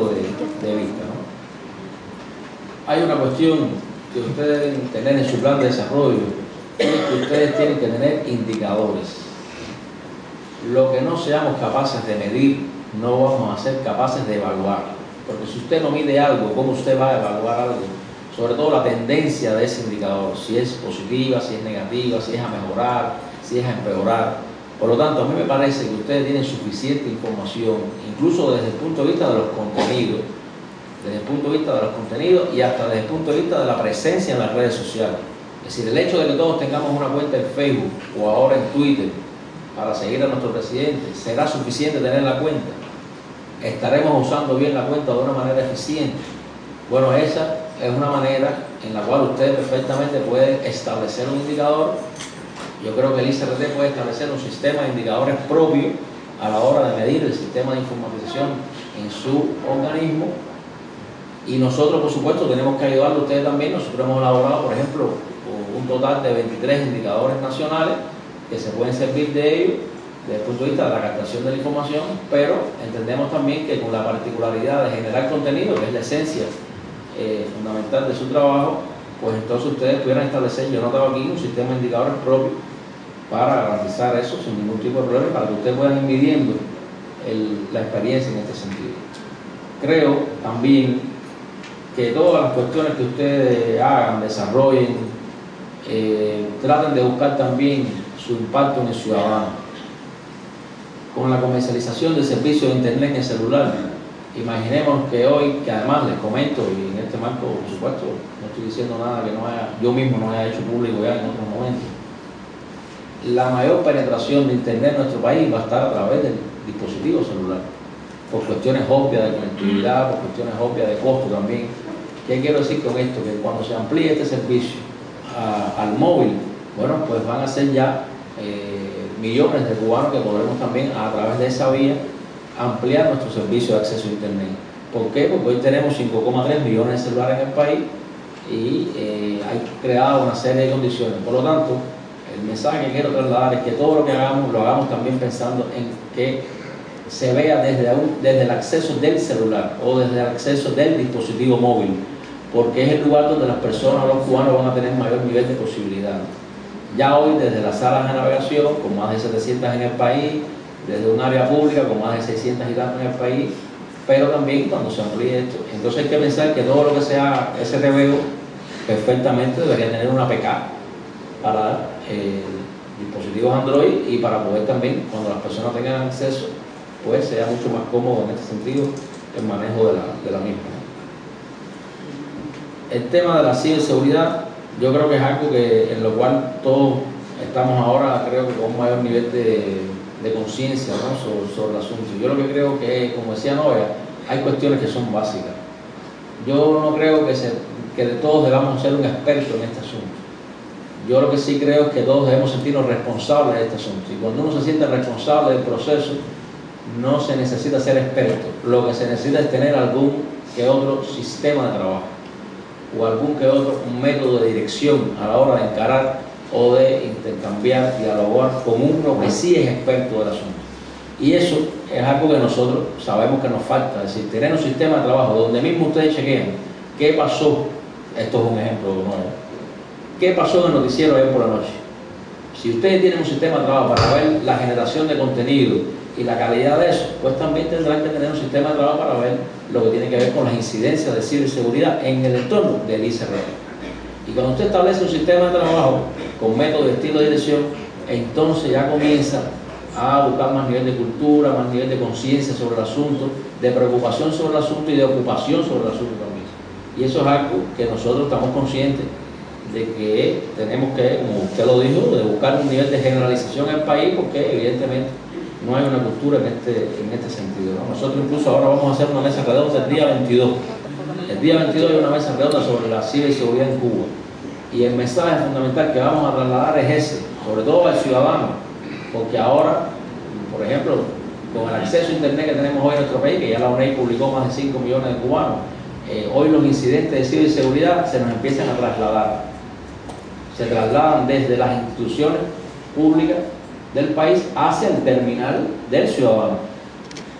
de, vista. Hay una cuestión que ustedes deben tener en su plan de desarrollo, es que ustedes tienen que tener indicadores. Lo que no seamos capaces de medir, no vamos a ser capaces de evaluar. Porque si usted no mide algo, ¿cómo usted va a evaluar algo? Sobre todo la tendencia de ese indicador, si es positiva, si es negativa, si es a mejorar, si es a empeorar. Por lo tanto, a mí me parece que ustedes tienen suficiente información, incluso desde el punto de vista de los contenidos, desde el punto de vista de los contenidos y hasta desde el punto de vista de la presencia en las redes sociales. Es decir, el hecho de que todos tengamos una cuenta en Facebook o ahora en Twitter para seguir a nuestro presidente, ¿será suficiente tener la cuenta? ¿Estaremos usando bien la cuenta de una manera eficiente? Bueno, esa es una manera en la cual ustedes perfectamente pueden establecer un indicador. Yo creo que el ICRT puede establecer un sistema de indicadores propio a la hora de medir el sistema de informatización en su organismo y nosotros, por supuesto, tenemos que ayudarlo a ustedes también. Nosotros hemos elaborado, por ejemplo, un total de 23 indicadores nacionales que se pueden servir de ellos desde el punto de vista de la captación de la información, pero entendemos también que con la particularidad de generar contenido, que es la esencia eh, fundamental de su trabajo, pues entonces ustedes pudieran establecer, yo he notado aquí, un sistema de indicadores propio para garantizar eso sin ningún tipo de problema, para que ustedes ir midiendo la experiencia en este sentido. Creo también que todas las cuestiones que ustedes hagan, desarrollen, eh, traten de buscar también su impacto en el ciudadano. Con la comercialización de servicios de Internet en el celular, imaginemos que hoy, que además les comento, y en este marco, por supuesto, no estoy diciendo nada que no haya, yo mismo no haya hecho público ya en otros momentos, la mayor penetración de Internet en nuestro país va a estar a través del dispositivo celular, por cuestiones obvias de conectividad, por cuestiones obvias de costo también. ¿Qué quiero decir con esto? Que cuando se amplíe este servicio al móvil, bueno, pues van a ser ya eh, millones de cubanos que podremos también a través de esa vía ampliar nuestro servicio de acceso a Internet. ¿Por qué? Porque hoy tenemos 5,3 millones de celulares en el país y eh, hay creado una serie de condiciones. Por lo tanto, el mensaje que quiero trasladar es que todo lo que hagamos lo hagamos también pensando en que se vea desde, el acceso del celular o desde el acceso del dispositivo móvil, porque es el lugar donde las personas, los cubanos van a tener mayor nivel de posibilidad. Ya hoy desde las salas de navegación, con más de 700 en el país, desde un área pública con más de 600 y tantos en el país, pero también cuando se amplíe esto. Entonces hay que pensar que todo lo que sea ese SRBO perfectamente debería tener una PK para eh, dispositivos Android y para poder también, cuando las personas tengan acceso, pues sea mucho más cómodo en este sentido el manejo de la, misma. El tema de la ciberseguridad, yo creo que es algo que, en lo cual todos estamos ahora, creo que con un mayor nivel de, conciencia ¿no? sobre, el asunto. Yo lo que creo que, como decía Noia, hay cuestiones que son básicas. Yo no creo que, se, que todos debamos ser un experto en este asunto. Yo lo que sí creo es que todos debemos sentirnos responsables de este asunto. Y cuando uno se siente responsable del proceso, no se necesita ser experto. Lo que se necesita es tener algún que otro sistema de trabajo o algún que otro método de dirección a la hora de encarar o de intercambiar, dialogar con uno que sí es experto del asunto. Y eso es algo que nosotros sabemos que nos falta, es decir, tener un sistema de trabajo donde mismo ustedes chequean qué pasó, esto es un ejemplo nuevo, qué pasó en el noticiero ayer por la noche. Si ustedes tienen un sistema de trabajo para ver la generación de contenido y la calidad de eso, pues también tendrán que tener un sistema de trabajo para ver lo que tiene que ver con las incidencias de ciberseguridad en el entorno del ICR. Y cuando usted establece un sistema de trabajo con método estilo de dirección, entonces ya comienza a buscar más nivel de cultura, más nivel de conciencia sobre el asunto, de preocupación sobre el asunto y de ocupación sobre el asunto también. Y eso es algo que nosotros estamos conscientes de que tenemos que, como usted lo dijo, de buscar un nivel de generalización en el país, porque evidentemente no hay una cultura en este, en este sentido. Nosotros incluso ahora vamos a hacer una mesa redonda el día 22 el día 22 hay una mesa redonda sobre la ciberseguridad en Cuba. Y el mensaje fundamental que vamos a trasladar es ese, sobre todo al ciudadano, porque ahora, por ejemplo, con el acceso a Internet que tenemos hoy en nuestro país, que ya la UNEI publicó más de 5 millones de cubanos, eh, hoy los incidentes de ciberseguridad se nos empiezan a trasladar. Se trasladan desde las instituciones públicas del país hacia el terminal del ciudadano.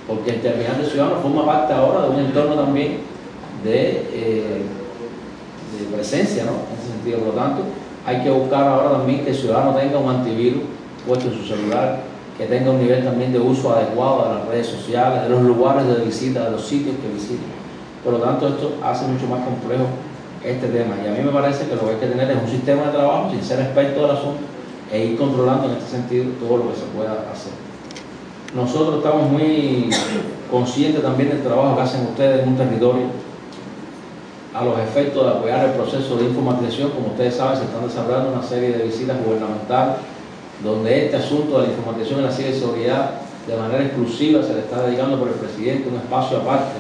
porque el terminante ciudadano forma parte ahora de un entorno también de, eh, de presencia, ¿no? En ese sentido, por lo tanto, hay que buscar ahora también que el ciudadano tenga un antivirus puesto en su celular, que tenga un nivel también de uso adecuado de las redes sociales, de los lugares de visita, de los sitios que visita. Por lo tanto, esto hace mucho más complejo este tema. Y a mí me parece que lo que hay que tener es un sistema de trabajo sin ser experto del asunto e ir controlando en este sentido todo lo que se pueda hacer. Nosotros estamos muy conscientes también del trabajo que hacen ustedes en un territorio a los efectos de apoyar el proceso de informatización. Como ustedes saben, se están desarrollando una serie de visitas gubernamentales donde este asunto de la informatización en la ciberseguridad de manera exclusiva se le está dedicando por el presidente un espacio aparte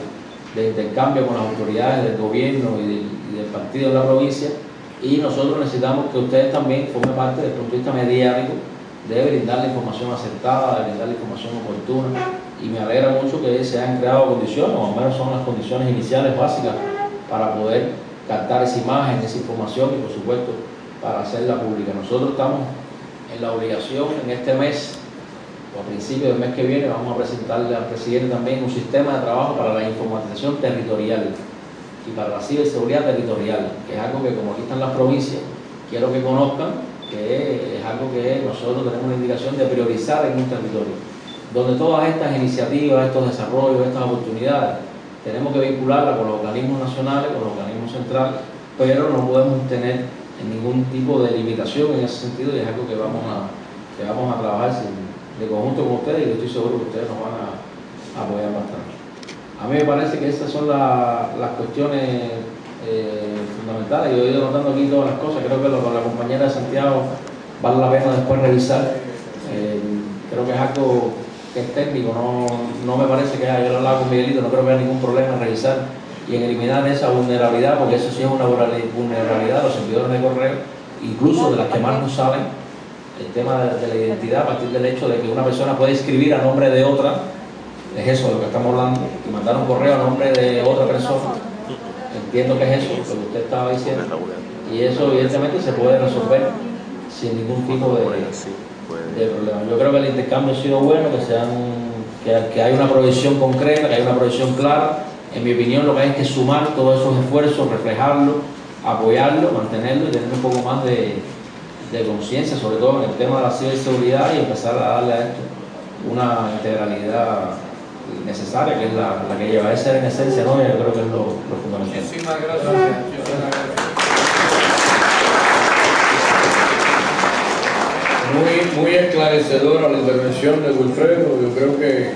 de intercambio con las autoridades del gobierno y del, y del partido de la provincia y nosotros necesitamos que ustedes también formen parte del punto de vista mediático de brindar la información acertada, de brindar la información oportuna y me alegra mucho que se hayan creado condiciones, o al menos son las condiciones iniciales básicas para poder captar esa imagen, esa información y por supuesto para hacerla pública. Nosotros estamos en la obligación en este mes o a principios del mes que viene vamos a presentarle al presidente también un sistema de trabajo para la informatización territorial y para la ciberseguridad territorial, que es algo que como aquí están las provincias, quiero que conozcan que es algo que nosotros tenemos una indicación de priorizar en un territorio, donde todas estas iniciativas, estos desarrollos, estas oportunidades, tenemos que vincularlas con los organismos nacionales, con los organismos centrales, pero no podemos tener ningún tipo de limitación en ese sentido y es algo que vamos a, que vamos a trabajar de conjunto con ustedes y estoy seguro que ustedes nos van a, apoyar bastante. A mí me parece que esas son las cuestiones eh, fundamentales. Yo he ido notando aquí todas las cosas, creo que lo, con la compañera de Santiago vale la pena después revisar. Eh, creo que es algo que es técnico, no, no me parece que haya, yo lo hablaba con Miguelito, no creo que haya ningún problema en revisar y en eliminar esa vulnerabilidad, porque eso sí es una vulnerabilidad los servidores de correo, incluso de las que más nos salen, el tema de, de, la identidad a partir del hecho de que una persona puede escribir a nombre de otra, es eso de lo que estamos hablando, y mandar un correo a nombre de otra persona entiendo que es eso, lo que usted estaba diciendo, y eso evidentemente se puede resolver sin ningún tipo de, problema. Yo creo que el intercambio ha sido bueno, que, sean, que, que hay una provisión concreta, que hay una provisión clara. En mi opinión, lo que hay es que sumar todos esos esfuerzos, reflejarlo, apoyarlo, mantenerlo y tener un poco más de, de conciencia, sobre todo en el tema de la ciberseguridad y empezar a darle a esto una integralidad necesaria, que es la, la que lleva a ser en esencia, ¿no? yo creo que es lo, lo fundamental. Muchísimas gracias. Muy, muy esclarecedora la intervención de Wilfredo, yo creo que